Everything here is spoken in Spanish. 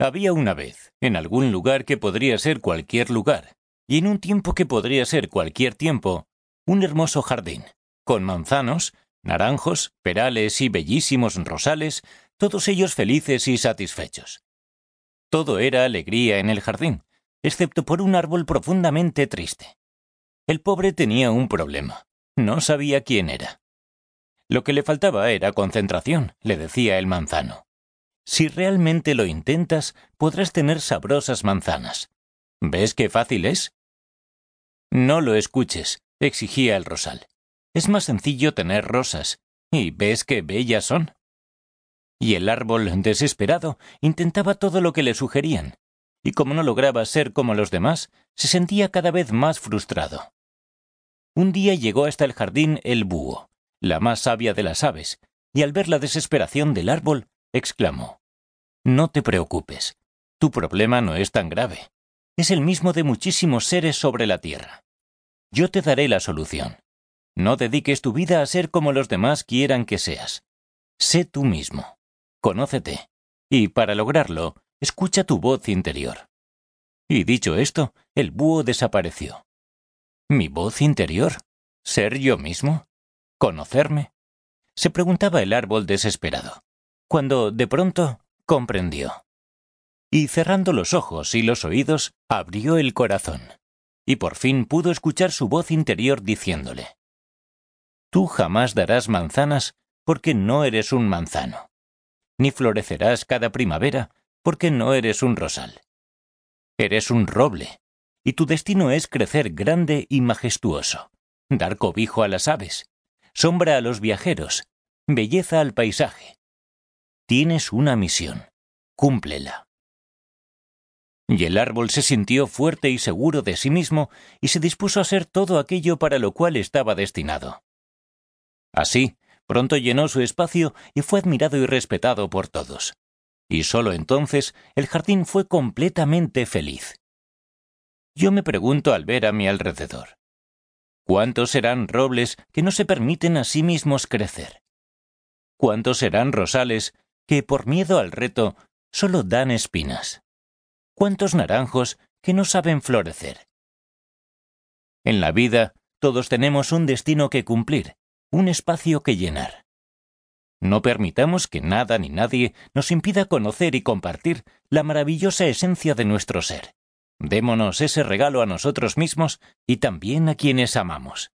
Había una vez, en algún lugar que podría ser cualquier lugar, y en un tiempo que podría ser cualquier tiempo, un hermoso jardín, con manzanos, naranjos, perales y bellísimos rosales, todos ellos felices y satisfechos. Todo era alegría en el jardín, excepto por un árbol profundamente triste. El pobre tenía un problema. No sabía quién era. Lo que le faltaba era concentración, le decía el manzano. Si realmente lo intentas, podrás tener sabrosas manzanas. ¿Ves qué fácil es? No lo escuches, exigía el rosal. Es más sencillo tener rosas. ¿Y ves qué bellas son? Y el árbol, desesperado, intentaba todo lo que le sugerían, y como no lograba ser como los demás, se sentía cada vez más frustrado. Un día llegó hasta el jardín el búho, la más sabia de las aves, y al ver la desesperación del árbol, exclamó No te preocupes. Tu problema no es tan grave. Es el mismo de muchísimos seres sobre la tierra. Yo te daré la solución. No dediques tu vida a ser como los demás quieran que seas. Sé tú mismo. Conócete. Y para lograrlo, escucha tu voz interior. Y dicho esto, el búho desapareció. ¿Mi voz interior? ¿Ser yo mismo? ¿Conocerme? se preguntaba el árbol desesperado, cuando de pronto comprendió. Y cerrando los ojos y los oídos, abrió el corazón, y por fin pudo escuchar su voz interior diciéndole, Tú jamás darás manzanas porque no eres un manzano, ni florecerás cada primavera porque no eres un rosal. Eres un roble, y tu destino es crecer grande y majestuoso, dar cobijo a las aves, sombra a los viajeros, belleza al paisaje. Tienes una misión, cúmplela. Y el árbol se sintió fuerte y seguro de sí mismo y se dispuso a ser todo aquello para lo cual estaba destinado. Así, pronto llenó su espacio y fue admirado y respetado por todos. Y sólo entonces el jardín fue completamente feliz. Yo me pregunto al ver a mi alrededor. ¿Cuántos serán robles que no se permiten a sí mismos crecer? ¿Cuántos serán rosales que, por miedo al reto, solo dan espinas? ¿Cuántos naranjos que no saben florecer? En la vida, todos tenemos un destino que cumplir, un espacio que llenar. No permitamos que nada ni nadie nos impida conocer y compartir la maravillosa esencia de nuestro ser. Démonos ese regalo a nosotros mismos y también a quienes amamos.